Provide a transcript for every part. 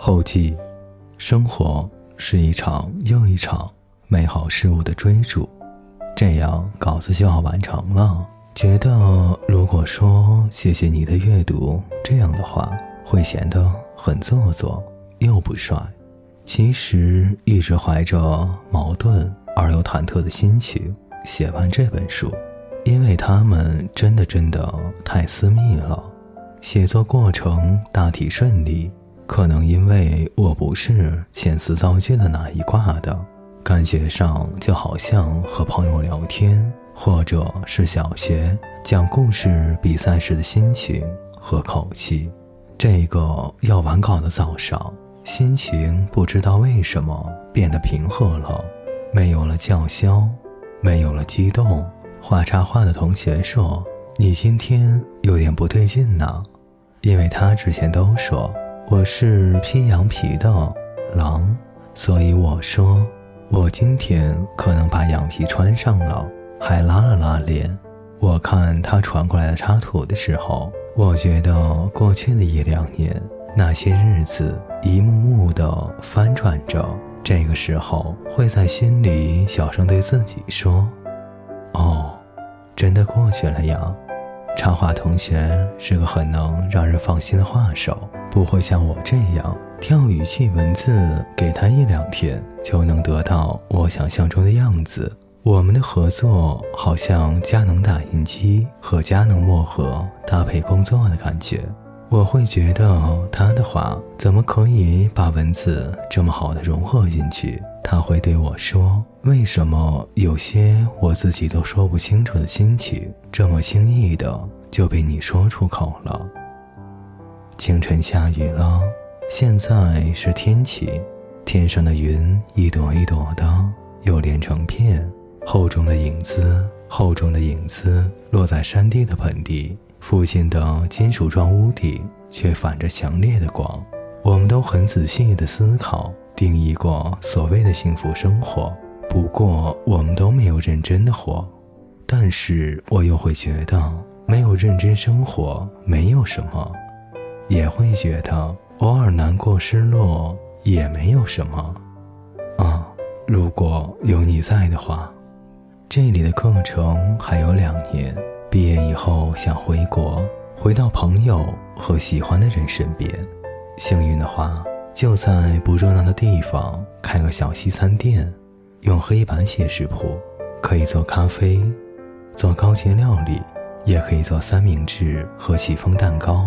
后记：生活是一场又一场美好事物的追逐，这样稿子就要完成了。觉得如果说谢谢你的阅读这样的话，会显得很做作又不帅。其实一直怀着矛盾而又忐忑的心情写完这本书，因为他们真的真的太私密了。写作过程大体顺利。可能因为我不是遣词造句的那一挂的，感觉上就好像和朋友聊天，或者是小学讲故事比赛时的心情和口气。这个要完稿的早上，心情不知道为什么变得平和了，没有了叫嚣，没有了激动。画插画的同学说：“你今天有点不对劲呢，因为他之前都说。”我是披羊皮的狼，所以我说我今天可能把羊皮穿上了，还拉了拉链。我看他传过来的插图的时候，我觉得过去的一两年那些日子一幕幕的翻转着。这个时候会在心里小声对自己说：“哦，真的过去了呀。”插画同学是个很能让人放心的画手。不会像我这样跳语气文字，给他一两天就能得到我想象中的样子。我们的合作好像佳能打印机和佳能墨盒搭配工作的感觉。我会觉得他的话怎么可以把文字这么好的融合进去？他会对我说：“为什么有些我自己都说不清楚的心情，这么轻易的就被你说出口了？”清晨下雨了，现在是天气，天上的云一朵一朵的，又连成片，厚重的影子，厚重的影子落在山地的盆地，附近的金属状屋顶却反着强烈的光。我们都很仔细的思考定义过所谓的幸福生活，不过我们都没有认真的活。但是我又会觉得，没有认真生活，没有什么。也会觉得偶尔难过、失落也没有什么，啊，如果有你在的话，这里的课程还有两年，毕业以后想回国，回到朋友和喜欢的人身边，幸运的话就在不热闹的地方开个小西餐店，用黑板写食谱，可以做咖啡，做高级料理，也可以做三明治和戚风蛋糕。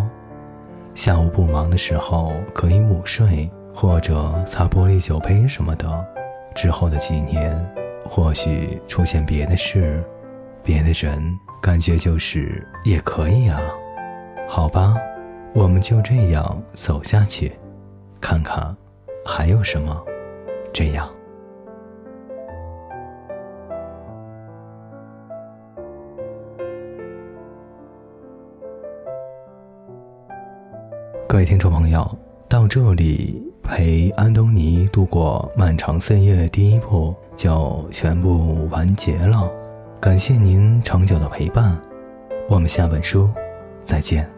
下午不忙的时候，可以午睡或者擦玻璃酒杯什么的。之后的几年，或许出现别的事、别的人，感觉就是也可以啊。好吧，我们就这样走下去，看看还有什么。这样。各位听众朋友，到这里陪安东尼度过漫长岁月第一部就全部完结了，感谢您长久的陪伴，我们下本书再见。